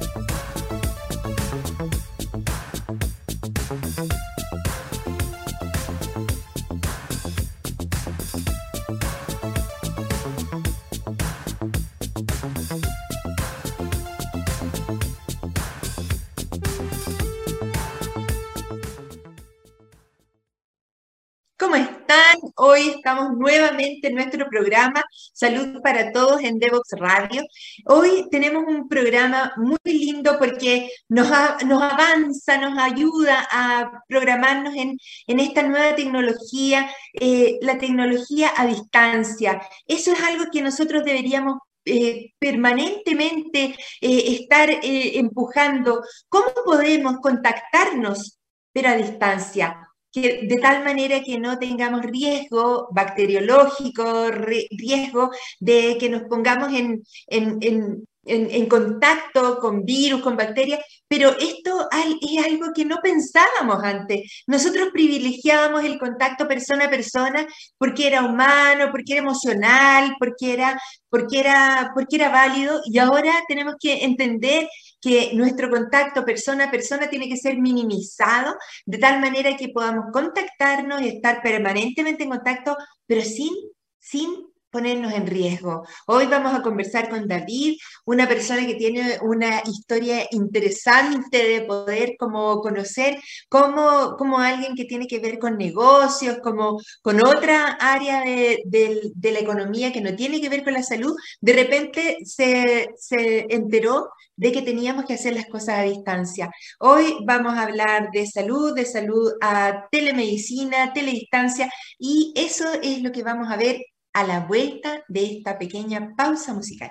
Bye. Hoy estamos nuevamente en nuestro programa Salud para Todos en Devox Radio. Hoy tenemos un programa muy lindo porque nos, avanza, nos ayuda a programarnos en, esta nueva tecnología, eh, la tecnología a distancia. Eso es algo que nosotros deberíamos eh, permanentemente eh, estar empujando. ¿Cómo podemos contactarnos, pero a distancia? Que, de tal manera que no tengamos riesgo bacteriológico, riesgo de que nos pongamos en, en, contacto con virus, con bacterias, pero esto es algo que no pensábamos antes. Nosotros privilegiábamos el contacto persona a persona porque era humano, porque era emocional, porque era, porque era, porque era válido, y ahora tenemos que entender que nuestro contacto persona a persona tiene que ser minimizado de tal manera que podamos contactarnos y estar permanentemente en contacto, pero sin, sin ponernos en riesgo. Hoy vamos a conversar con David, una persona que tiene una historia interesante de poder como conocer como, como alguien que tiene que ver con negocios, como con otra área de, de, la economía que no tiene que ver con la salud, de repente se, se enteró de que teníamos que hacer las cosas a distancia. Hoy vamos a hablar de salud, de salud a telemedicina, teledistancia, y eso es lo que vamos a ver a la vuelta de esta pequeña pausa musical.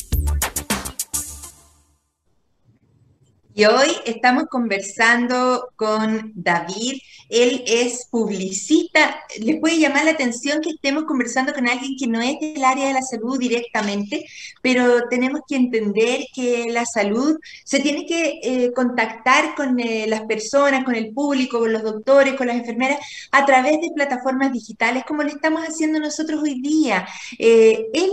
Y hoy estamos conversando con David. Él es publicista. Les puede llamar la atención que estemos conversando con alguien que no es del área de la salud directamente, pero tenemos que entender que la salud se tiene que eh, contactar con eh, las personas, con el público, con los doctores, con las enfermeras, a través de plataformas digitales, como lo estamos haciendo nosotros hoy día. Eh, él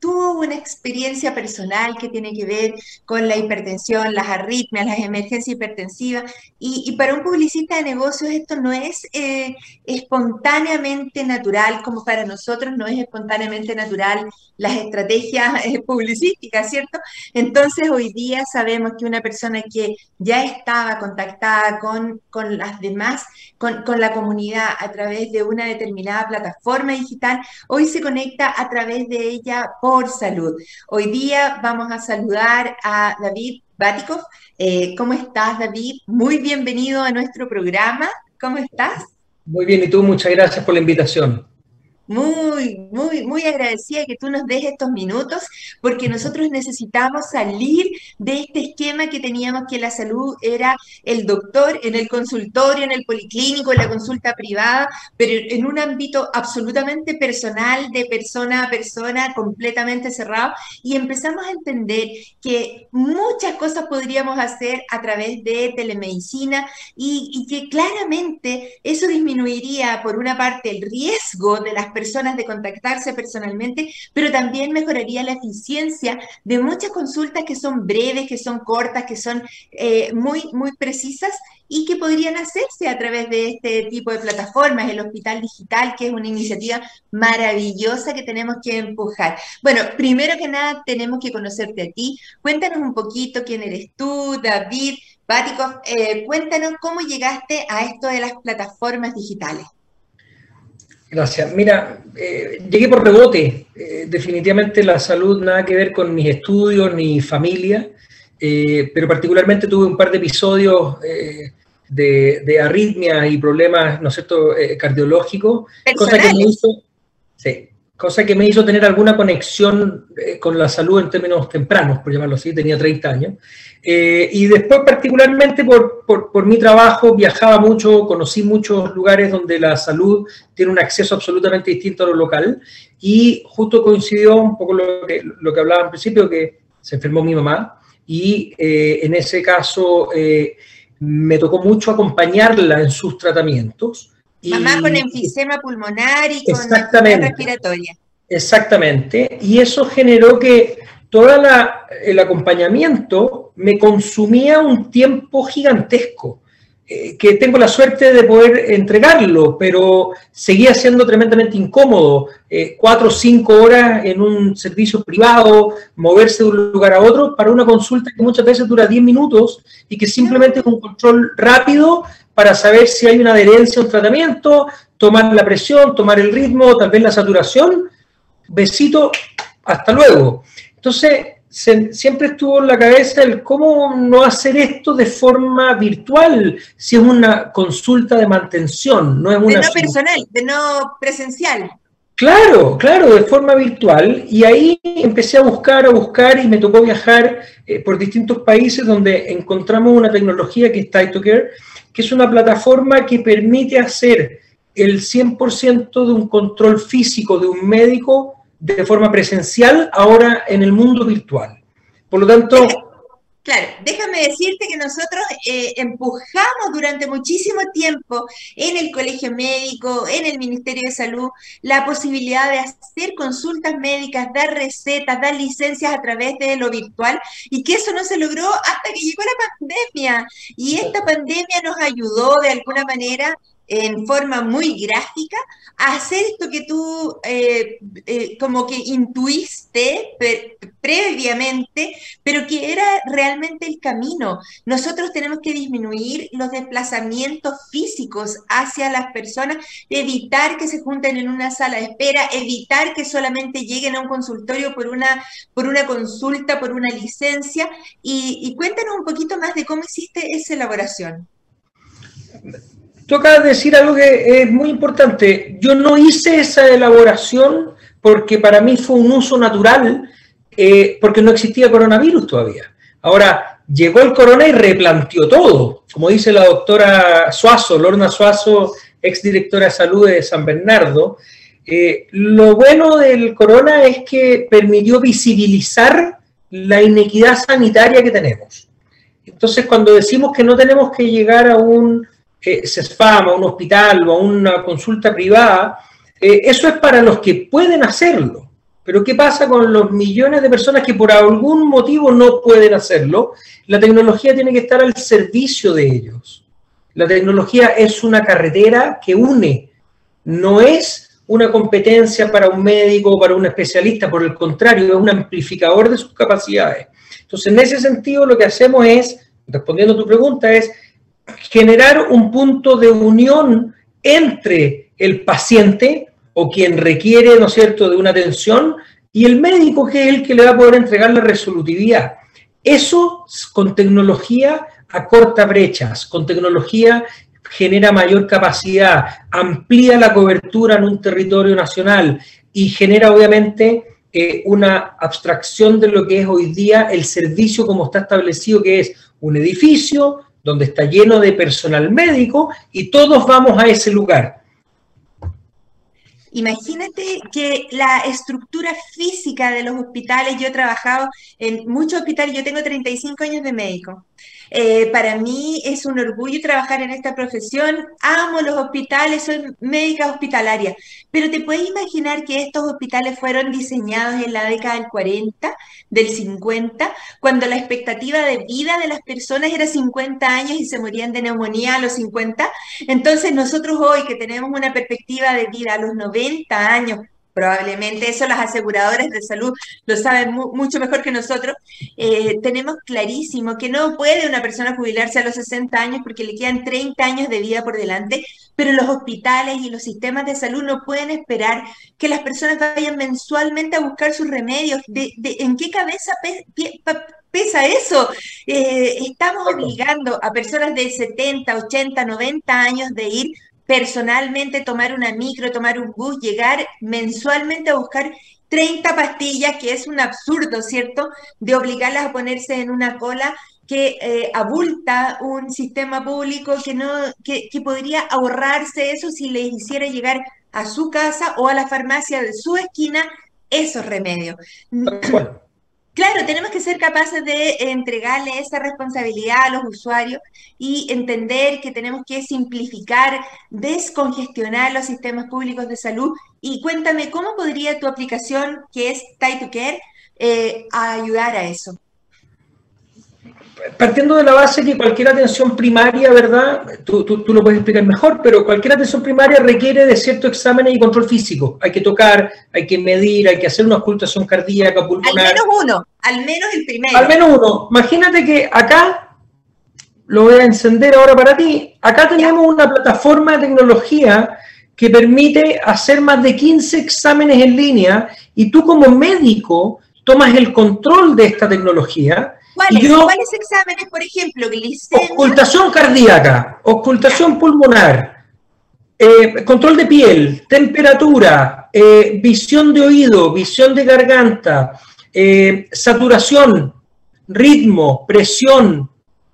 tuvo una experiencia personal que tiene que ver con la hipertensión, las arritmias, las emergencias hipertensivas, y, para un publicista de negocios esto no es eh, espontáneamente natural, como para nosotros no es espontáneamente natural las estrategias eh, publicísticas, ¿cierto? Entonces hoy día sabemos que una persona que ya estaba contactada con, con las demás, con, con la comunidad a través de una determinada plataforma digital, hoy se conecta a través de ella por salud. Hoy día vamos a saludar a David Batikov. Eh, ¿Cómo estás, David? Muy bienvenido a nuestro programa. ¿Cómo estás? Muy bien, y tú, muchas gracias por la invitación muy, muy, muy agradecida que tú nos des estos minutos, porque nosotros necesitamos salir de este esquema que teníamos que la salud era el doctor en el consultorio, en el policlínico, en la consulta privada, pero en un ámbito absolutamente personal, de persona a persona, completamente cerrado, y empezamos a entender que muchas cosas podríamos hacer a través de telemedicina y, y que claramente eso disminuiría, por una parte, el riesgo de las personas, personas de contactarse personalmente, pero también mejoraría la eficiencia de muchas consultas que son breves, que son cortas, que son eh, muy, muy precisas y que podrían hacerse a través de este tipo de plataformas, el Hospital Digital, que es una iniciativa maravillosa que tenemos que empujar. Bueno, primero que nada tenemos que conocerte a ti. Cuéntanos un poquito quién eres tú, David, Báticos, eh, cuéntanos cómo llegaste a esto de las plataformas digitales. Gracias. Mira, eh, llegué por rebote. Eh, definitivamente la salud nada que ver con mis estudios ni familia, eh, pero particularmente tuve un par de episodios de, de, arritmias y problemas, ¿no es cierto?, cardiológicos, cosa que me hizo, sí, cosa que me hizo tener alguna conexión con la salud en términos tempranos, por llamarlo así, tenía 30 años. Eh, y después, particularmente por, por, mi trabajo, viajaba mucho, conocí muchos lugares donde la salud tiene un acceso absolutamente distinto a lo local. Y justo coincidió un poco lo que, lo que hablaba al principio, que se enfermó mi mamá. Y eh, en ese caso eh, me tocó mucho acompañarla en sus tratamientos. Mamá con enfisema pulmonar y con enfermedad respiratoria. Exactamente. Y eso generó que todo el acompañamiento me consumía un tiempo gigantesco, que tengo la suerte de poder entregarlo, pero seguía siendo tremendamente incómodo. Eh, cuatro o cinco horas en un servicio privado, moverse de un lugar a otro para una consulta que muchas veces dura diez minutos y que simplemente es un control rápido para saber si hay una adherencia a un tratamiento, tomar la presión, tomar el ritmo, tal vez la saturación. Besito, hasta luego. Entonces, siempre estuvo en la cabeza el cómo no hacer esto de forma virtual, si es una consulta de mantención, no es una... De no personal, de no presencial. Claro, claro, de forma virtual. Y ahí empecé a buscar, a buscar y me tocó viajar eh, por distintos países donde encontramos una tecnología que es TytoCare, que es una plataforma que permite hacer el 100% de un control físico de un médico de forma presencial ahora en el mundo virtual. Por lo tanto... Claro, déjame decirte que nosotros eh, empujamos durante muchísimo tiempo en el colegio médico, en el Ministerio de Salud, la posibilidad de hacer consultas médicas, dar recetas, dar licencias a través de lo virtual y que eso no se logró hasta que llegó la pandemia. Y esta pandemia nos ayudó de alguna manera en forma muy gráfica hacer esto que tú eh, eh, como que intuiste previamente, pero que era realmente el camino. Nosotros tenemos que disminuir los desplazamientos físicos hacia las personas, evitar que se junten en una sala de espera, evitar que solamente lleguen a un consultorio por una, por una consulta, por una licencia. Y, y cuéntanos un poquito más de cómo hiciste esa elaboración. Tú acabas de decir algo que es muy importante. Yo no hice esa elaboración porque para mí fue un uso natural, eh, porque no existía coronavirus todavía. Ahora, llegó el corona y replanteó todo. Como dice la doctora Suazo, Lorna Suazo, ex directora de salud de San Bernardo, eh, lo bueno del corona es que permitió visibilizar la inequidad sanitaria que tenemos. Entonces, cuando decimos que no tenemos que llegar a un eh, CESFAM, a un hospital o a una consulta privada, eh, eso es para los que pueden hacerlo. Pero ¿qué pasa con los millones de personas que por algún motivo no pueden hacerlo? La tecnología tiene que estar al servicio de ellos. La tecnología es una carretera que une, no es una competencia para un médico o para un especialista, por el contrario, es un amplificador de sus capacidades. Entonces, en ese sentido, lo que hacemos es, respondiendo a tu pregunta, es generar un punto de unión entre el paciente o quien requiere, ¿no es cierto?, de una atención y el médico que es el que le va a poder entregar la resolutividad. Eso con tecnología acorta brechas, con tecnología genera mayor capacidad, amplía la cobertura en un territorio nacional y genera obviamente eh, una abstracción de lo que es hoy día el servicio como está establecido, que es un edificio donde está lleno de personal médico y todos vamos a ese lugar. Imagínate que la estructura física de los hospitales, yo he trabajado en muchos hospitales, yo tengo 35 años de médico, eh, para mí es un orgullo trabajar en esta profesión. Amo los hospitales, soy médica hospitalaria. Pero te puedes imaginar que estos hospitales fueron diseñados en la década del 40, del 50, cuando la expectativa de vida de las personas era 50 años y se morían de neumonía a los 50. Entonces nosotros hoy que tenemos una perspectiva de vida a los 90 años, probablemente eso las aseguradoras de salud lo saben mucho mejor que nosotros, eh, tenemos clarísimo que no puede una persona jubilarse a los 60 años porque le quedan 30 años de vida por delante, pero los hospitales y los sistemas de salud no pueden esperar que las personas vayan mensualmente a buscar sus remedios. ¿De, en qué cabeza pesa eso? Eh, estamos obligando a personas de 70, 80, 90 años de ir personalmente tomar una micro, tomar un bus, llegar mensualmente a buscar 30 pastillas, que es un absurdo, ¿cierto? De obligarlas a ponerse en una cola que eh, abulta un sistema público que, no, que, que podría ahorrarse eso si les hiciera llegar a su casa o a la farmacia de su esquina esos remedios. Claro, tenemos que ser capaces de entregarle esa responsabilidad a los usuarios y entender que tenemos que simplificar, descongestionar los sistemas públicos de salud. Y cuéntame, ¿cómo podría tu aplicación, que es Try to Care, eh, ayudar a eso? Partiendo de la base que cualquier atención primaria, ¿verdad? Tú, tú, lo puedes explicar mejor, pero cualquier atención primaria requiere de ciertos exámenes y control físico. Hay que tocar, hay que medir, hay que hacer una ocultación cardíaca, pulmonar. Al menos uno, al menos el primero. Al menos uno. Imagínate que acá, lo voy a encender ahora para ti, acá tenemos una plataforma de tecnología que permite hacer más de 15 exámenes en línea y tú como médico tomas el control de esta tecnología ¿Cuáles, exámenes, por ejemplo? Ocultación cardíaca, ocultación pulmonar, eh, control de piel, temperatura, eh, visión de oído, visión de garganta, eh, saturación, ritmo, presión.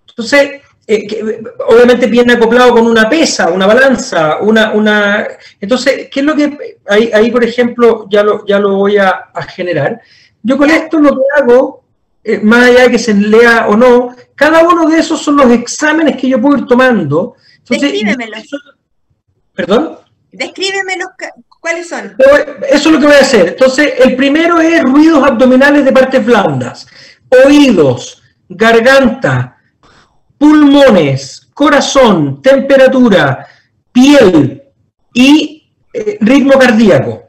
Entonces, obviamente viene acoplado con una pesa, una balanza, una, una... Entonces, ¿qué es lo que... Ahí, ahí por ejemplo, ya lo, ya lo voy a, a generar. Yo con esto lo que hago eh, más allá de que se lea o no, cada uno de esos son los exámenes que yo puedo ir tomando. Descríbemelos. ¿Perdón? Descríbemelos, ¿cuáles son? Eso es lo que voy a hacer. Entonces, el primero es ruidos abdominales de partes blandas, oídos, garganta, pulmones, corazón, temperatura, piel y eh, ritmo cardíaco.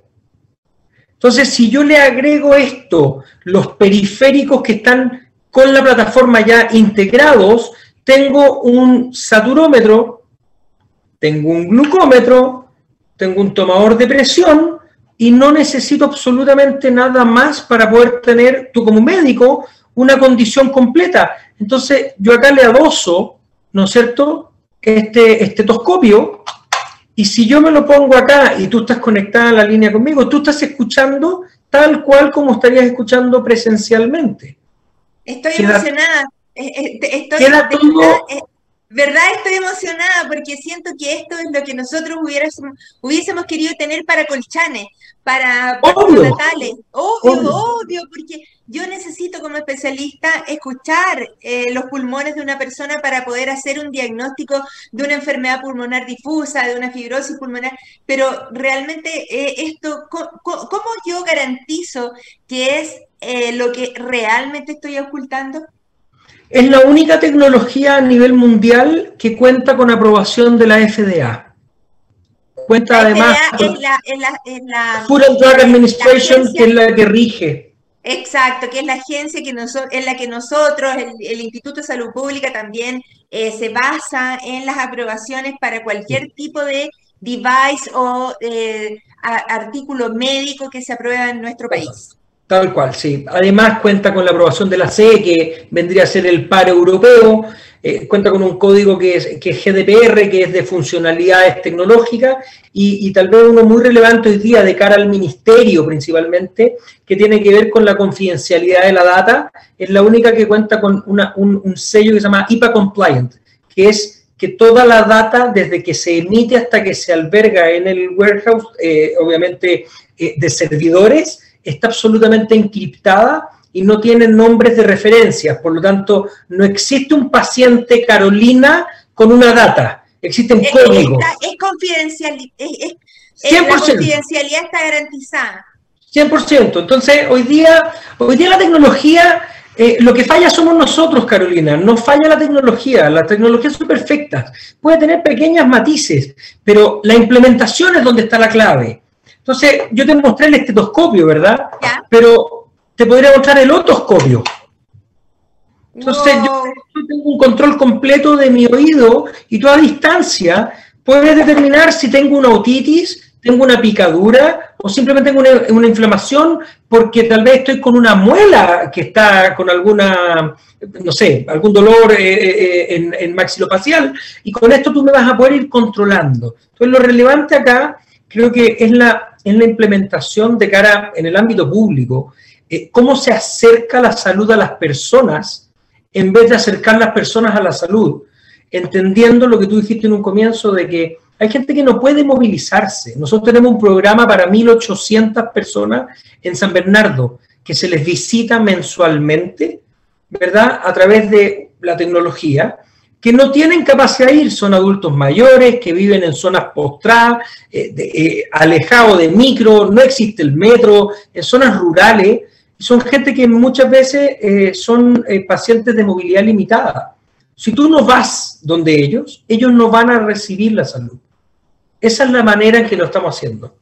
Entonces, si yo le agrego esto, los periféricos que están con la plataforma ya integrados, tengo un saturómetro, tengo un glucómetro, tengo un tomador de presión y no necesito absolutamente nada más para poder tener, tú como médico, una condición completa. Entonces, yo acá le adoso, ¿no es cierto?, este estetoscopio y si yo me lo pongo acá y tú estás conectada a la línea conmigo, tú estás escuchando tal cual como estarías escuchando presencialmente. Estoy emocionada. Eh, eh, estoy, eh, ¿Verdad? Estoy emocionada porque siento que esto es lo que nosotros hubiésemos, hubiésemos querido tener para Colchane, para, obvio. natales. Obvio, obvio, porque yo necesito como especialista escuchar eh, los pulmones de una persona para poder hacer un diagnóstico de una enfermedad pulmonar difusa, de una fibrosis pulmonar, pero realmente eh, esto, ¿cómo, yo garantizo que es eh, lo que realmente estoy ocultando? Es la única tecnología a nivel mundial que cuenta con aprobación de la FDA. Cuenta además con la, la, Food and Drug Administration, que es la que rige. Exacto, que es la agencia que en la que nosotros, el, Instituto de Salud Pública, también eh, se basa en las aprobaciones para cualquier tipo de device o eh, artículo médico que se aprueba en nuestro país. Tal cual, sí. Además cuenta con la aprobación de la CE, que vendría a ser el par europeo, eh, cuenta con un código que es, que GDPR, que es de funcionalidades tecnológicas, y, tal vez uno muy relevante hoy día de cara al ministerio principalmente, que tiene que ver con la confidencialidad de la data, es la única que cuenta con un, sello que se llama IPA Compliant, que es que toda la data, desde que se emite hasta que se alberga en el warehouse, eh, obviamente eh, de servidores, está absolutamente encriptada y no tiene nombres de referencia. Por lo tanto, no existe un paciente Carolina con una data. Existen códigos. es confidencial. Es, 100%. La confidencialidad está garantizada. 100%. Entonces, hoy día, hoy día la tecnología, eh, lo que falla somos nosotros, Carolina. No falla la tecnología. Las tecnologías son perfectas. Puede tener pequeñas matices, pero la implementación es donde está la clave. Entonces, yo te mostré el estetoscopio, ¿verdad? Pero te podría mostrar el otoscopio. Entonces, yo, tengo un control completo de mi oído y tú a distancia puedes determinar si tengo una otitis, tengo una picadura o simplemente tengo una, inflamación porque tal vez estoy con una muela que está con alguna, no sé, algún dolor eh, eh, en, en maxilofacial y con esto tú me vas a poder ir controlando. Entonces, lo relevante acá creo que es la, es la implementación de cara en el ámbito público, eh, cómo se acerca la salud a las personas en vez de acercar las personas a la salud, entendiendo lo que tú dijiste en un comienzo de que hay gente que no puede movilizarse. Nosotros tenemos un programa para 1.800 personas en San Bernardo que se les visita mensualmente, ¿verdad? A través de la tecnología que no tienen capacidad de ir, son adultos mayores que viven en zonas postradas, eh, eh, alejados de micro, no existe el metro, en zonas rurales, son gente que muchas veces eh, son pacientes de movilidad limitada. Si tú no vas donde ellos, ellos no van a recibir la salud. Esa es la manera en que lo estamos haciendo.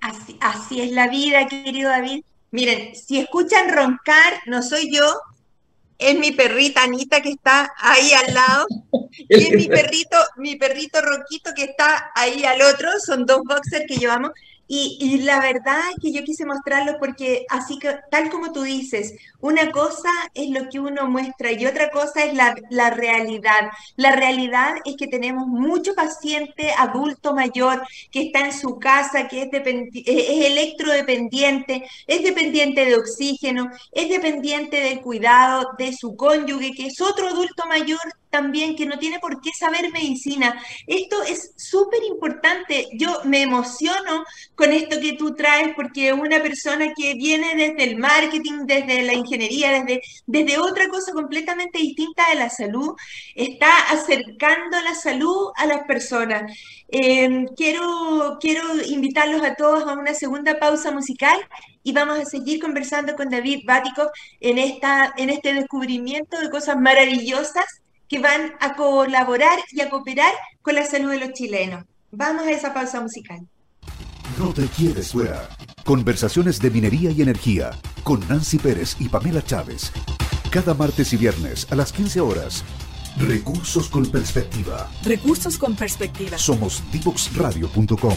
Así, así es la vida, querido David. Miren, si escuchan roncar, no soy yo, es mi perrita Anita que está ahí al lado, y es mi perrito, mi perrito Roquito que está ahí al otro, son dos boxers que llevamos, y, la verdad que yo quise mostrarlos porque así que, tal como tú dices, una cosa es lo que uno muestra y otra cosa es la, la realidad. La realidad es que tenemos mucho paciente adulto mayor que está en su casa, que es, es electrodependiente, es dependiente de oxígeno, es dependiente del cuidado de su cónyuge, que es otro adulto mayor también que no tiene por qué saber medicina. Esto es súper importante. Yo me emociono con esto que tú traes porque una persona que viene desde el marketing, desde la ingeniería, desde, desde otra cosa completamente distinta de la salud, está acercando la salud a las personas. Em, quiero, quiero invitarlos a todos a una segunda pausa musical y vamos a seguir conversando con David Batikov en, esta, en este descubrimiento de cosas maravillosas que van a colaborar y a cooperar con la salud de los chilenos. Vamos a esa pausa musical. No te quieres fuera. Conversaciones de minería y energía con Nancy Pérez y Pamela Chávez. Cada martes y viernes a las 15 horas. Recursos con perspectiva. Recursos con perspectiva. Somos divoxradio.com.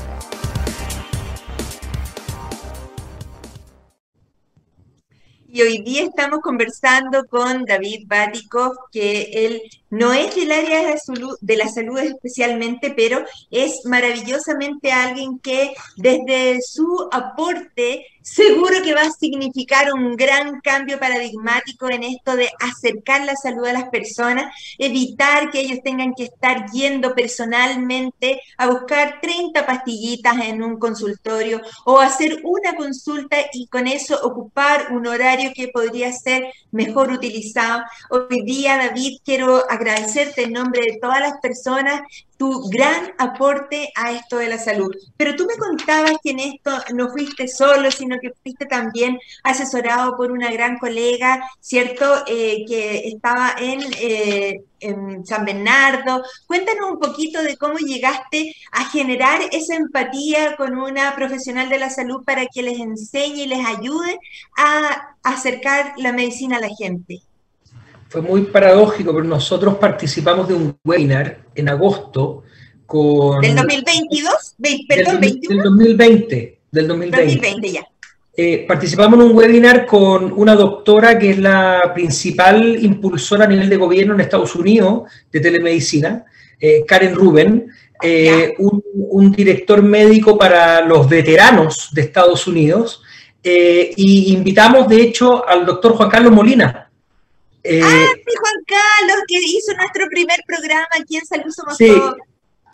Y hoy día estamos conversando con David Batikov, que él no es del área de de la salud especialmente, pero es maravillosamente alguien que desde su aporte seguro que va a significar un gran cambio paradigmático en esto de acercar la salud a las personas, evitar que ellos tengan que estar yendo personalmente a buscar 30 pastillitas en un consultorio o hacer una consulta y con eso ocupar un horario que podría ser mejor utilizado. Hoy día, David, quiero agradecerte en nombre de todas las personas tu gran aporte a esto de la salud. Pero tú me contabas que en esto no fuiste solo, sino que fuiste también asesorado por una gran colega, ¿cierto? Eh, que estaba en, eh, en San Bernardo. Cuéntanos un poquito de cómo llegaste a generar esa empatía con una profesional de la salud para que les enseñe y les ayude a acercar la medicina a la gente fue muy paradójico, pero nosotros participamos de un webinar en agosto con... ¿Del 2022? Perdón, del, 21? Del 2020. Del 2020. 2020 ya. Eh, participamos en un webinar con una doctora que es la principal impulsora a nivel de gobierno en Estados Unidos de telemedicina, eh, Karen Rubin, eh, un, un, director médico para los veteranos de Estados Unidos, y invitamos de hecho al doctor Juan Carlos Molina, eh, ah, sí, Juan Carlos, que hizo nuestro primer programa aquí en Salud Somos sí.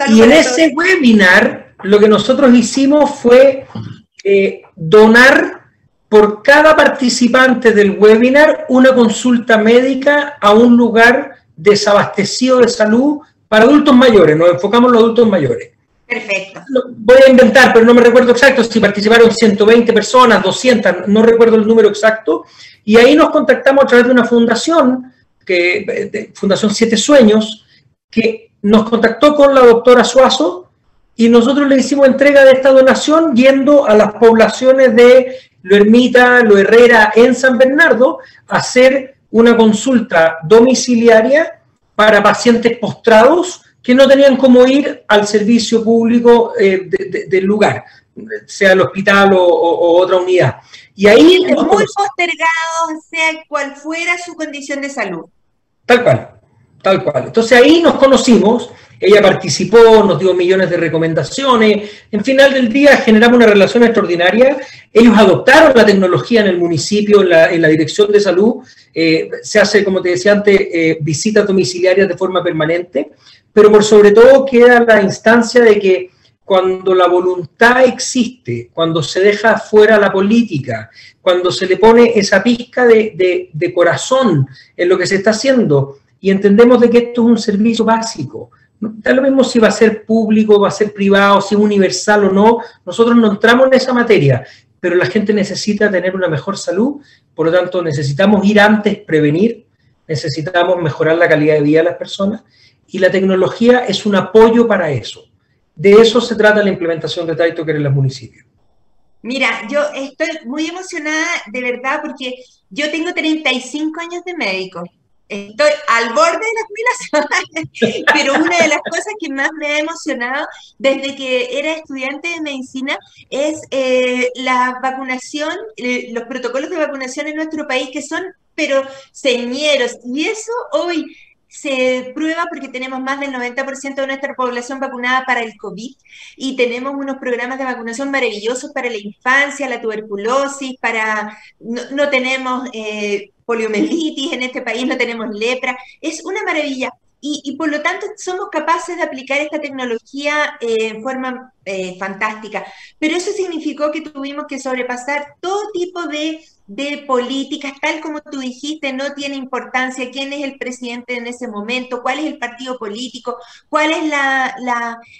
y en ese webinar lo que nosotros hicimos fue eh, donar por cada participante del webinar una consulta médica a un lugar desabastecido de salud para adultos mayores. Nos enfocamos en los adultos mayores. Perfecto. Voy a inventar, pero no me recuerdo exacto si participaron 120 personas, 200, no recuerdo el número exacto. Y ahí nos contactamos a través de una fundación, que, Fundación Siete Sueños, que nos contactó con la doctora Suazo y nosotros le hicimos entrega de esta donación yendo a las poblaciones de Lo Ermita, Lo Herrera, en San Bernardo, a hacer una consulta domiciliaria para pacientes postrados que no tenían cómo ir al servicio público eh, del lugar, sea el hospital o, otra unidad. Y ahí... Muy postergado, sea cual fuera su condición de salud. Tal cual, tal cual. Entonces ahí nos conocimos, ella participó, nos dio millones de recomendaciones, en final del día generamos una relación extraordinaria, ellos adoptaron la tecnología en el municipio, en la, dirección de salud, eh, se hace, como te decía antes, eh, visitas domiciliarias de forma permanente, pero por sobre todo queda la instancia de que cuando la voluntad existe, cuando se deja fuera la política, cuando se le pone esa pizca de, corazón en lo que se está haciendo y entendemos de que esto es un servicio básico, da lo mismo si va a ser público, va a ser privado, si es universal o no, nosotros no entramos en esa materia, pero la gente necesita tener una mejor salud, por lo tanto necesitamos ir antes, prevenir, necesitamos mejorar la calidad de vida de las personas y la tecnología es un apoyo para eso. De eso se trata la implementación de Taitoker en los municipios. Mira, yo estoy muy emocionada de verdad porque yo tengo 35 años de médico. Estoy al borde de la jubilación, pero una de las cosas que más me ha emocionado desde que era estudiante de medicina es eh, la vacunación, eh, los protocolos de vacunación en nuestro país que son pero señeros. Y eso hoy se prueba porque tenemos más del 90% de nuestra población vacunada para el COVID y tenemos unos programas de vacunación maravillosos para la infancia, la tuberculosis, para no, tenemos eh, poliomielitis en este país, no tenemos lepra, es una maravilla. Y, por lo tanto somos capaces de aplicar esta tecnología eh, en forma eh, fantástica. Pero eso significó que tuvimos que sobrepasar todo tipo de de políticas, tal como tú dijiste, no tiene importancia quién es el presidente en ese momento, cuál es el partido político, cuál es la,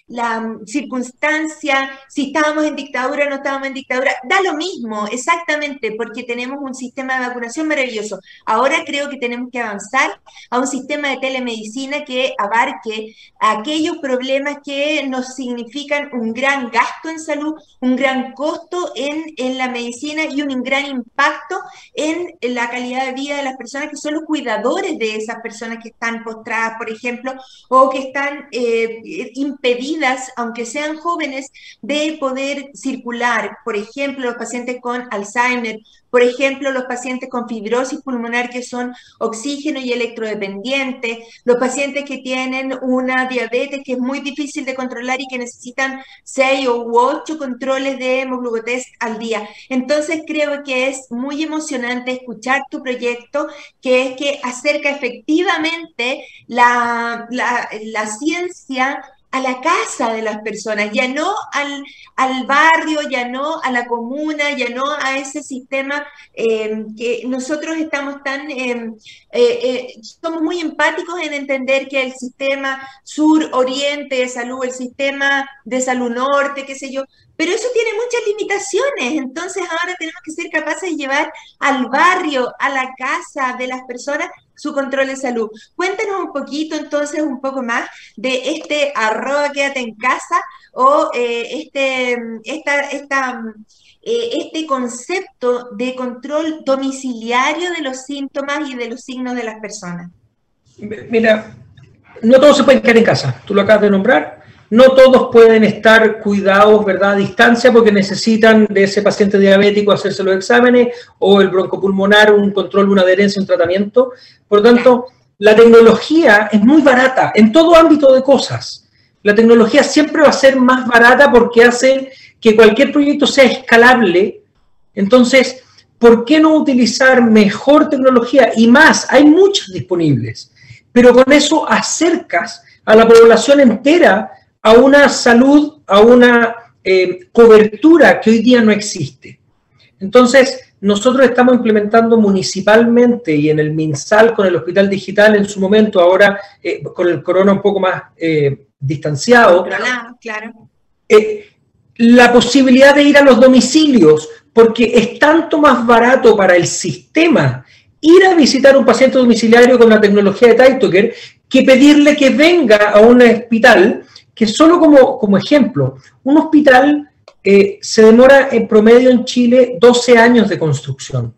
la, circunstancia, si estábamos en dictadura o no estábamos en dictadura, da lo mismo, exactamente, porque tenemos un sistema de vacunación maravilloso. Ahora creo que tenemos que avanzar a un sistema de telemedicina que abarque aquellos problemas que nos significan un gran gasto en salud, un gran costo en, en la medicina y un gran impacto en la calidad de vida de las personas que son los cuidadores de esas personas que están postradas, por ejemplo, o que están eh, impedidas, aunque sean jóvenes, de poder circular. Por ejemplo, los pacientes con Alzheimer por ejemplo, los pacientes con fibrosis pulmonar que son oxígeno y electrodependientes, los pacientes que tienen una diabetes que es muy difícil de controlar y que necesitan seis u ocho controles de hemoglucotest al día. Entonces creo que es muy emocionante escuchar tu proyecto, que es que acerca efectivamente la, la ciencia a la casa de las personas, ya no al, al, barrio, ya no a la comuna, ya no a ese sistema eh, que nosotros estamos tan, eh, eh, somos muy empáticos en entender que el sistema sur-oriente de salud, el sistema de salud norte, qué sé yo, pero eso tiene muchas limitaciones, entonces ahora tenemos que ser capaces de llevar al barrio, a la casa de las personas su control de salud. Cuéntanos un poquito entonces, un poco más de este arroba quédate en casa o eh, este, esta, esta, eh, este concepto de control domiciliario de los síntomas y de los signos de las personas. Mira, no todos se pueden quedar en casa, tú lo acabas de nombrar. No todos pueden estar cuidados, ¿verdad?, a distancia porque necesitan de ese paciente diabético hacerse los exámenes o el broncopulmonar, un control, una adherencia, un tratamiento. Por lo tanto, la tecnología es muy barata en todo ámbito de cosas. La tecnología siempre va a ser más barata porque hace que cualquier proyecto sea escalable. Entonces, ¿por qué no utilizar mejor tecnología? Y más, hay muchas disponibles, pero con eso acercas a la población entera a una salud, a una eh, cobertura que hoy día no existe. Entonces, nosotros estamos implementando municipalmente y en el MinSal con el Hospital Digital en su momento, ahora eh, con el corona un poco más eh, distanciado, claro. Eh, la posibilidad de ir a los domicilios, porque es tanto más barato para el sistema ir a visitar a un paciente domiciliario con la tecnología de Tightoker que pedirle que venga a un hospital, que solo como, como ejemplo, un hospital eh, se demora en promedio en Chile 12 años de construcción.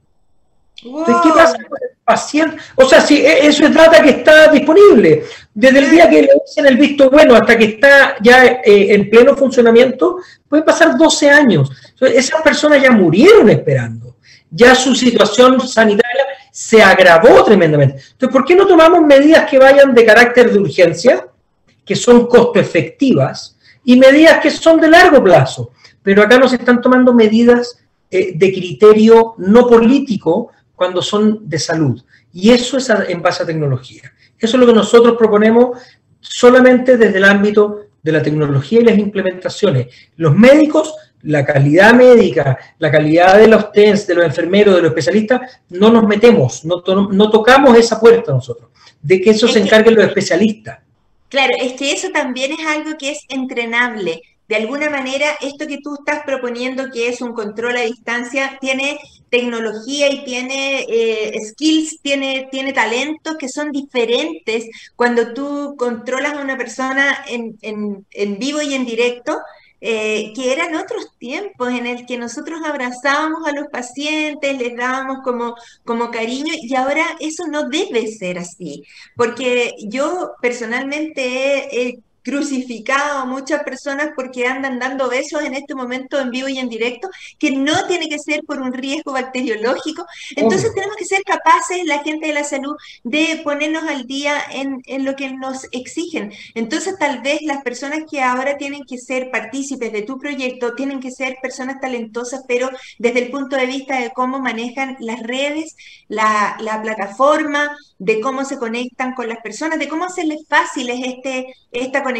Entonces, ¿qué pasa con el paciente? O sea, si e, eso es data que está disponible. Desde el día que le dicen el visto bueno hasta que está ya eh, en pleno funcionamiento, puede pasar 12 años. Entonces, esas personas ya murieron esperando. Ya su situación sanitaria se agravó tremendamente. Entonces, ¿por qué no tomamos medidas que vayan de carácter de urgencia, que son costo efectivas, y medidas que son de largo plazo? pero acá nos están tomando medidas eh, de criterio no político cuando son de salud. Y eso es en base a tecnología. Eso es lo que nosotros proponemos solamente desde el ámbito de la tecnología y las implementaciones. Los médicos, la calidad médica, la calidad de los test, de los enfermeros, de los especialistas, no nos metemos, no, no tocamos esa puerta nosotros, de que eso se encarguen los especialistas. Claro, es que eso también es algo que es entrenable de alguna manera esto que tú estás proponiendo, que es un control a distancia, tiene tecnología y tiene eh, skills, tiene, tiene talentos que son diferentes cuando tú controlas a una persona en, en, vivo y en directo. Eh, que eran otros tiempos en el que nosotros abrazábamos a los pacientes, les dábamos como, como cariño y ahora eso no debe ser así, porque yo personalmente he crucificado a muchas personas porque andan dando besos en este momento en vivo y en directo, que no tiene que ser por un riesgo bacteriológico. Entonces tenemos que ser capaces, la gente de la salud, de ponernos al día en, en lo que nos exigen. Entonces tal vez las personas que ahora tienen que ser partícipes de tu proyecto tienen que ser personas talentosas, pero desde el punto de vista de cómo manejan las redes, la, la plataforma, de cómo se conectan con las personas, de cómo hacerles fáciles este, esta conexión,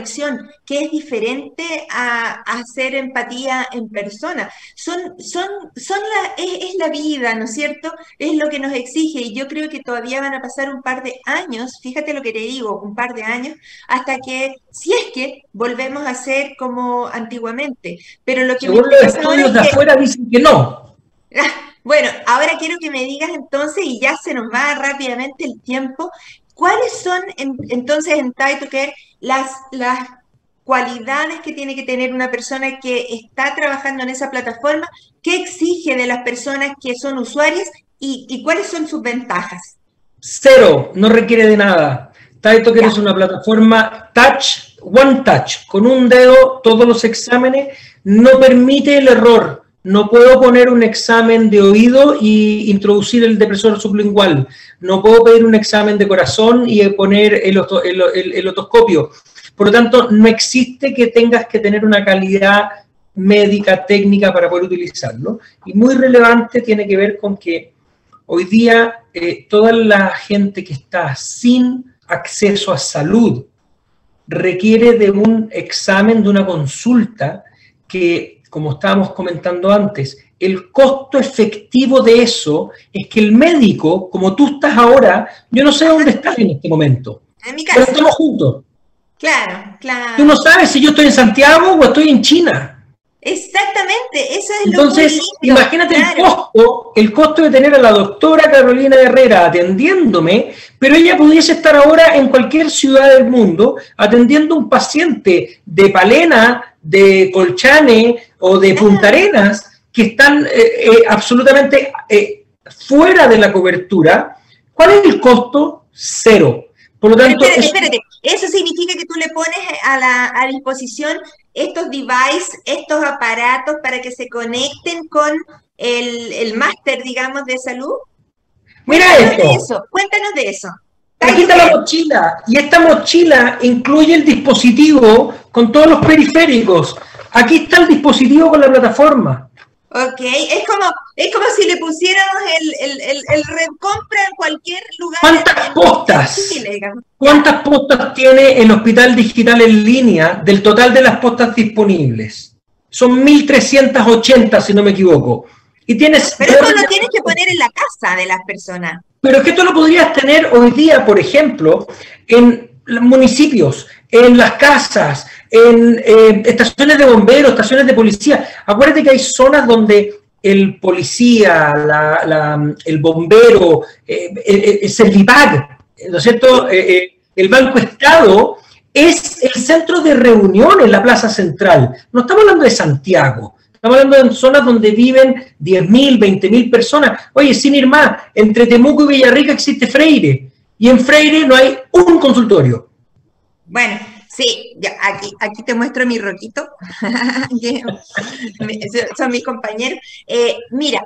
que es diferente a, hacer empatía en persona. Son, son, son la, es, la vida, ¿no es cierto? Es lo que nos exige y yo creo que todavía van a pasar un par de años, fíjate lo que te digo, un par de años, hasta que, si es que volvemos a ser como antiguamente. Pero lo que Según los estudios de afuera dicen que no. Bueno, ahora quiero que me digas entonces, y ya se nos va rápidamente el tiempo, ¿cuáles son entonces en TightoCare las, las cualidades que tiene que tener una persona que está trabajando en esa plataforma? ¿Qué exige de las personas que son usuarias y, cuáles son sus ventajas? Cero, no requiere de nada. TightoCare es una plataforma touch, one touch, con un dedo todos los exámenes, no permite el error no puedo poner un examen de oído y introducir el depresor sublingual. No puedo pedir un examen de corazón y poner el, otoscopio. Por lo tanto, no existe que tengas que tener una calidad médica, técnica para poder utilizarlo. Y muy relevante tiene que ver con que hoy día eh, toda la gente que está sin acceso a salud requiere de un examen, de una consulta que como estábamos comentando antes, el costo efectivo de eso es que el médico, como tú estás ahora, yo no sé dónde estás en este momento. En mi casa. Pero estamos juntos. Claro, claro. Tú no sabes si yo estoy en Santiago o estoy en China. Exactamente, eso es Entonces, lo Entonces, imagínate el costo, el costo de tener a la doctora Carolina Herrera atendiéndome, pero ella pudiese estar ahora en cualquier ciudad del mundo atendiendo un paciente de Palena, de Colchane o de Punta Arenas que están eh, eh, absolutamente eh, fuera de la cobertura. ¿Cuál es el costo? Cero. Por lo tanto, espérate, espérate. Eso significa que tú le pones a, la, a disposición estos devices, estos aparatos para que se conecten con el, el máster, digamos, de salud. Mira cuéntanos esto. De eso, cuéntanos de eso. Aquí está la mochila y esta mochila incluye el dispositivo con todos los periféricos. Aquí está el dispositivo con la plataforma. Ok, es como, es como si le pusiéramos el, el, el, compra en cualquier lugar. ¿Cuántas postas? ¿Cuántas postas tiene el hospital digital en línea del total de las postas disponibles? Son 1380, si no me equivoco. y tienes... Pero eso lo tienes que poner en la casa de las personas. Pero es que esto lo podrías tener hoy día, por ejemplo, en municipios, en las casas, en eh, estaciones de bomberos, estaciones de policía. Acuérdate que hay zonas donde el policía, el bombero, eh, el, Servipag, ¿no es cierto? Eh, el Banco Estado es el centro de reunión en la Plaza Central. No estamos hablando de Santiago, estamos hablando de zonas donde viven 10.000, 20.000 personas. Oye, sin ir más, entre Temuco y Villarrica existe Freire, y en Freire no hay un consultorio. Bueno, Sí, ya, aquí, aquí te muestro mi roquito. Son mis compañeros. Eh, mira,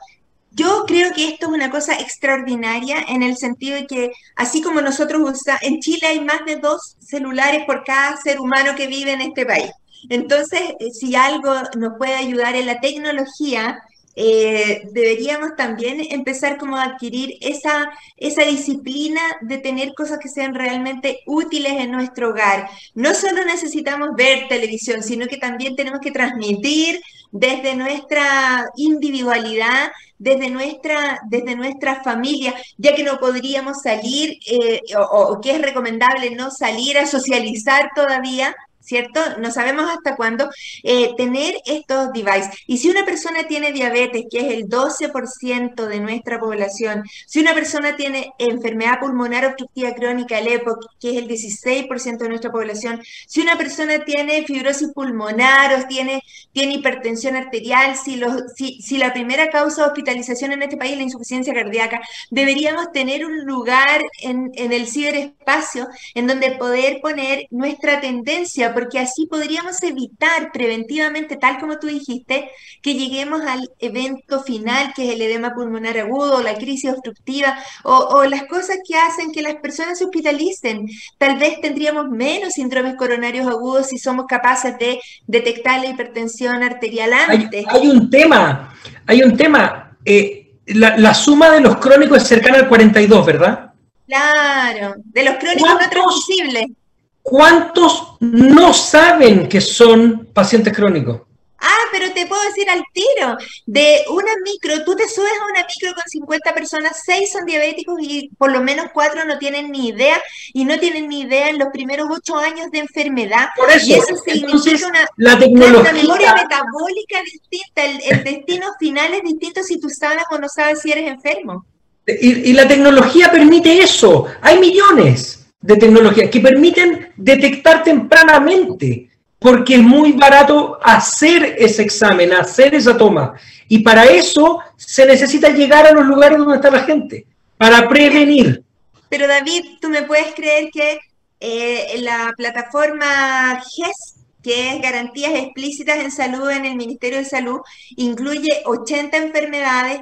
yo creo que esto es una cosa extraordinaria en el sentido de que, así como nosotros usamos, en Chile hay más de dos celulares por cada ser humano que vive en este país. Entonces, eh, si algo nos puede ayudar en la tecnología, eh, deberíamos también empezar como a adquirir esa, esa disciplina de tener cosas que sean realmente útiles en nuestro hogar. No solo necesitamos ver televisión, sino que también tenemos que transmitir desde nuestra individualidad, desde nuestra, desde nuestra familia, ya que no podríamos salir eh, o que es recomendable no salir a socializar todavía, ¿cierto? No sabemos hasta cuándo, eh, tener estos devices. Y si una persona tiene diabetes, que es el 12% de nuestra población, si una persona tiene enfermedad pulmonar obstructiva crónica, el EPOC, que es el 16% de nuestra población, si una persona tiene fibrosis pulmonar o tiene, tiene hipertensión arterial, si, los, si, si la primera causa de hospitalización en este país es la insuficiencia cardíaca, deberíamos tener un lugar en, en el ciberespacio en donde poder poner nuestra tendencia porque así podríamos evitar preventivamente, tal como tú dijiste, que lleguemos al evento final, que es el edema pulmonar agudo, la crisis obstructiva, o, las cosas que hacen que las personas se hospitalicen. Tal vez tendríamos menos síndromes coronarios agudos si somos capaces de detectar la hipertensión arterial antes. Hay, un tema, hay un tema. Eh, la, la suma de los crónicos es cercana al 42, ¿verdad? Claro, de los crónicos no transmisibles. ¿Cuántos no saben que son pacientes crónicos? Ah, pero te puedo decir al tiro, de una micro, tú te subes a una micro con 50 personas, 6 son diabéticos y por lo menos 4 no tienen ni idea y no tienen ni idea en los primeros 8 años de enfermedad. Por eso, y eso significa una, la tecnología... memoria metabólica distinta, el, destino final es distinto si tú sabes o no sabes si eres enfermo. y la tecnología permite eso, hay millones de tecnología que permiten detectar tempranamente, porque es muy barato hacer ese examen, hacer esa toma. Y para eso se necesita llegar a los lugares donde está la gente, para prevenir. Pero David, ¿tú me puedes creer que eh, la plataforma GES que es garantías explícitas en salud en el Ministerio de Salud, incluye 80 enfermedades,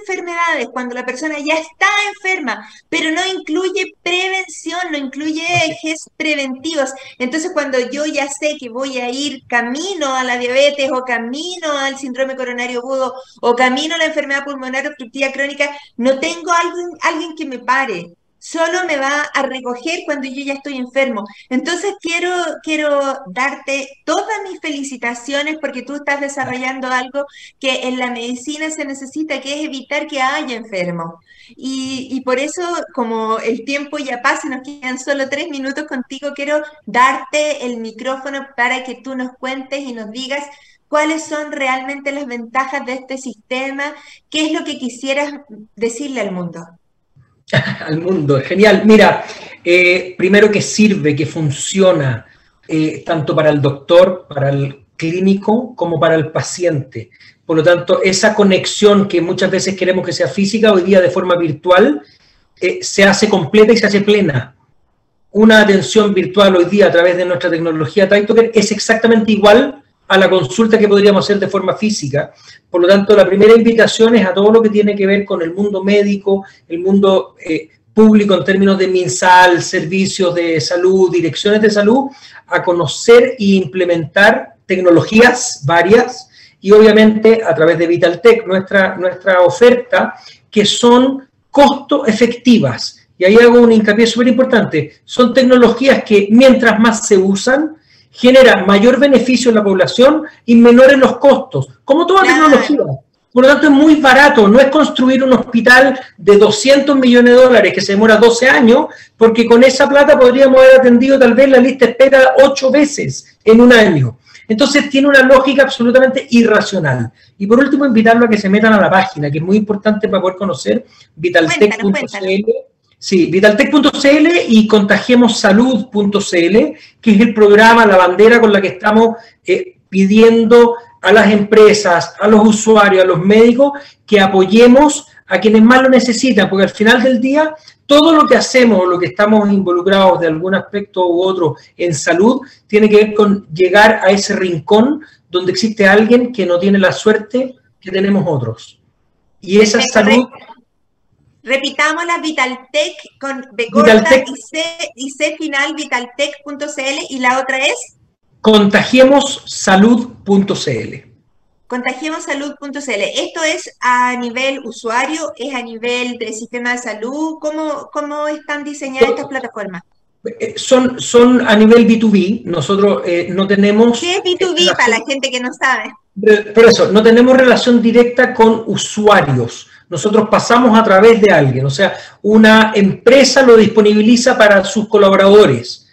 enfermedades, cuando la persona ya está enferma, pero no incluye prevención, no incluye ejes preventivos. Entonces, cuando yo ya sé que voy a ir camino a la diabetes o camino al síndrome coronario agudo o camino a la enfermedad pulmonar obstructiva crónica, no tengo alguien, alguien que me pare solo me va a recoger cuando yo ya estoy enfermo. Entonces quiero, quiero darte todas mis felicitaciones porque tú estás desarrollando algo que en la medicina se necesita, que es evitar que haya enfermos. Y, por eso, como el tiempo ya pasa, nos quedan solo tres minutos contigo, quiero darte el micrófono para que tú nos cuentes y nos digas cuáles son realmente las ventajas de este sistema, qué es lo que quisieras decirle al mundo. al mundo. Genial. Mira, eh, primero que sirve, que funciona eh, tanto para el doctor, para el clínico, como para el paciente. Por lo tanto, esa conexión que muchas veces queremos que sea física, hoy día de forma virtual, eh, se hace completa y se hace plena. Una atención virtual hoy día a través de nuestra tecnología TimeToker es exactamente igual a la consulta que podríamos hacer de forma física. Por lo tanto, la primera invitación es a todo lo que tiene que ver con el mundo médico, el mundo eh, público en términos de MinSal, servicios de salud, direcciones de salud, a conocer e implementar tecnologías varias y obviamente a través de Vitaltech, nuestra, nuestra oferta, que son costo efectivas. Y ahí hago un hincapié súper importante. Son tecnologías que mientras más se usan, genera mayor beneficio en la población y menores los costos, como toda tecnología. Por lo tanto, es muy barato. No es construir un hospital de 200 millones de dólares que se demora 12 años, porque con esa plata podríamos haber atendido tal vez la lista de espera ocho veces en un año. Entonces tiene una lógica absolutamente irracional. Y por último, invitarlo a que se metan a la página, que es muy importante para poder conocer vitaltech.cl. Sí, vitaltech.cl y contagiemossalud.cl, que es el programa, la bandera con la que estamos eh, pidiendo a las empresas, a los usuarios, a los médicos, que apoyemos a quienes más lo necesitan, porque al final del día todo lo que hacemos, lo que estamos involucrados de algún aspecto u otro en salud, tiene que ver con llegar a ese rincón donde existe alguien que no tiene la suerte que tenemos otros. Y esa salud... Repitamos la Vitaltech con B Vitaltech. y, C, y C final, vitaltech.cl y la otra es contagiemossalud.cl. Contagiemossalud.cl. ¿Esto es a nivel usuario? ¿Es a nivel del sistema de salud? ¿Cómo, cómo están diseñadas estas plataformas? Eh, son, son a nivel B2B. Nosotros eh, no tenemos... ¿Qué es B2B para la gente que no sabe? Por eso, no tenemos relación directa con usuarios. Nosotros pasamos a través de alguien. O sea, una empresa lo disponibiliza para sus colaboradores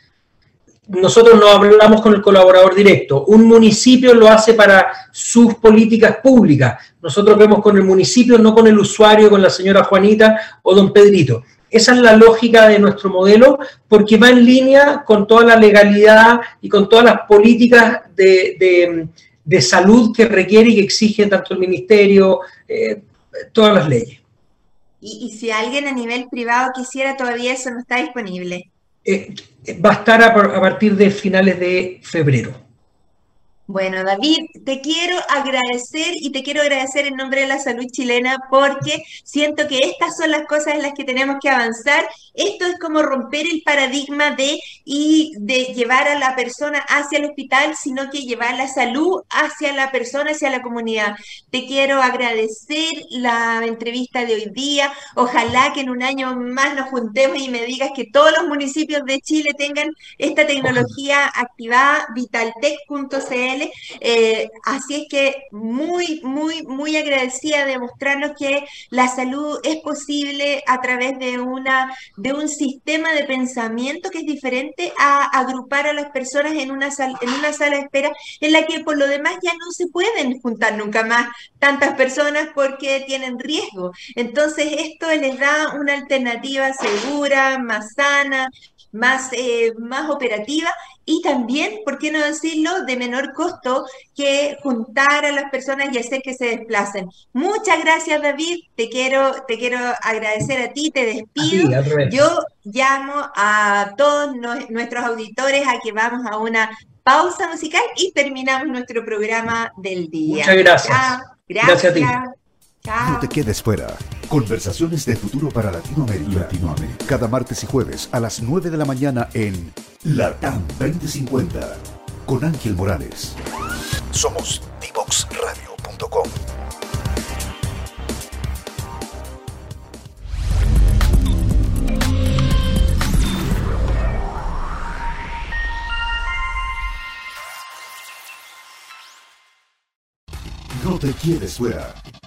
nosotros no hablamos con el colaborador directo. Un municipio lo hace para sus políticas públicas. Nosotros vemos con el municipio, no con el usuario, con la señora Juanita o don Pedrito. Esa es la lógica de nuestro modelo porque va en línea con toda la legalidad y con todas las políticas de, salud que requiere y que exige tanto el ministerio, eh, todas las leyes. y si alguien a nivel privado quisiera, todavía eso no está disponible. Eh, va a estar a, partir de finales de febrero. Bueno, David, te quiero agradecer y te quiero agradecer en nombre de la salud chilena porque siento que estas son las cosas en las que tenemos que avanzar. Esto es como romper el paradigma de y de llevar a la persona hacia el hospital, sino que llevar la salud hacia la persona, hacia la comunidad. Te quiero agradecer la entrevista de hoy día. Ojalá que en un año más nos juntemos y me digas que todos los municipios de Chile tengan esta tecnología activada, vitaltech.cl eh, así es que muy, muy, muy agradecida de mostrarnos que la salud es posible a través de, una, de un sistema de pensamiento que es diferente a agrupar a las personas en una, en una sala de espera en la que por lo demás ya no se pueden juntar nunca más tantas personas porque tienen riesgo. Entonces esto les da una alternativa segura, más sana, más, eh, más operativa y también, ¿por qué no decirlo?, de menor costo que juntar a las personas y hacer que se desplacen. Muchas gracias, David. Te quiero, te quiero agradecer a ti, te despido. Yo llamo a todos nuestros auditores a que vamos a una pausa musical y terminamos nuestro programa del día. Muchas gracias. gracias. gracias a ti. No te quedes fuera. Conversaciones de futuro para Latinoamérica. Latinoamérica. Cada martes y jueves a las 9 de la mañana en Latam 2050 con Ángel Morales. Somos divoxradio.com. No te quedes fuera.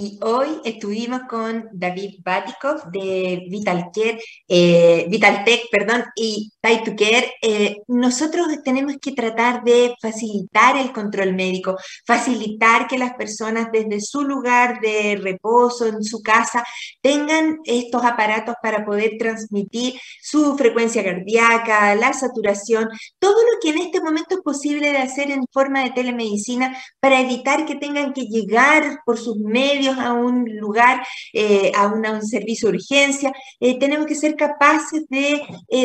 Y hoy estuvimos con David Batikov de Vitalcare, eh, Vitaltech, perdón, y Time to Care. Eh, nosotros tenemos que tratar de facilitar el control médico, facilitar que las personas desde su lugar de reposo, en su casa, tengan estos aparatos para poder transmitir su frecuencia cardíaca, la saturación, todo lo que en este momento es posible de hacer en forma de telemedicina para evitar que tengan que llegar por sus medios a un lugar, eh, a, un servicio de urgencia. Eh, tenemos que ser capaces de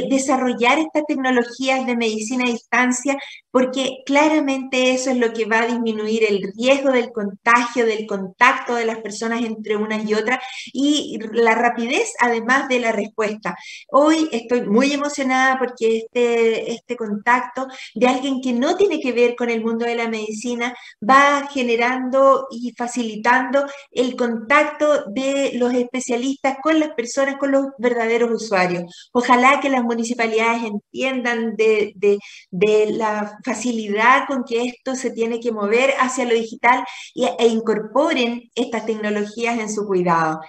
desarrollar estas tecnologías de medicina a distancia porque claramente eso es lo que va a disminuir el riesgo del contagio, del contacto de las personas entre unas y otras y la rapidez además de la respuesta. Hoy estoy muy emocionada porque este, este contacto de alguien que no tiene que ver con el mundo de la medicina va generando y facilitando el contacto de los especialistas con las personas, con los verdaderos usuarios. Ojalá que las municipalidades entiendan de, la facilidad con que esto se tiene que mover hacia lo digital e incorporen estas tecnologías en su cuidado.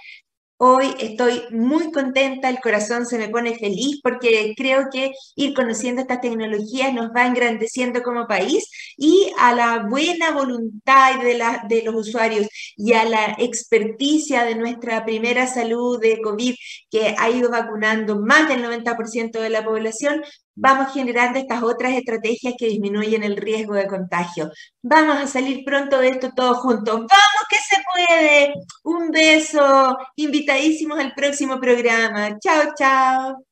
Hoy estoy muy contenta, el corazón se me pone feliz porque creo que ir conociendo estas tecnologías nos va engrandeciendo como país y a la buena voluntad de, la, los usuarios y a la experticia de nuestra primera salud de COVID que ha ido vacunando más del 90% de la población, vamos generando estas otras estrategias que disminuyen el riesgo de contagio. Vamos a salir pronto de esto todos juntos. ¡Vamos que se puede! Un beso, invitadísimos al próximo programa. Chao, chao.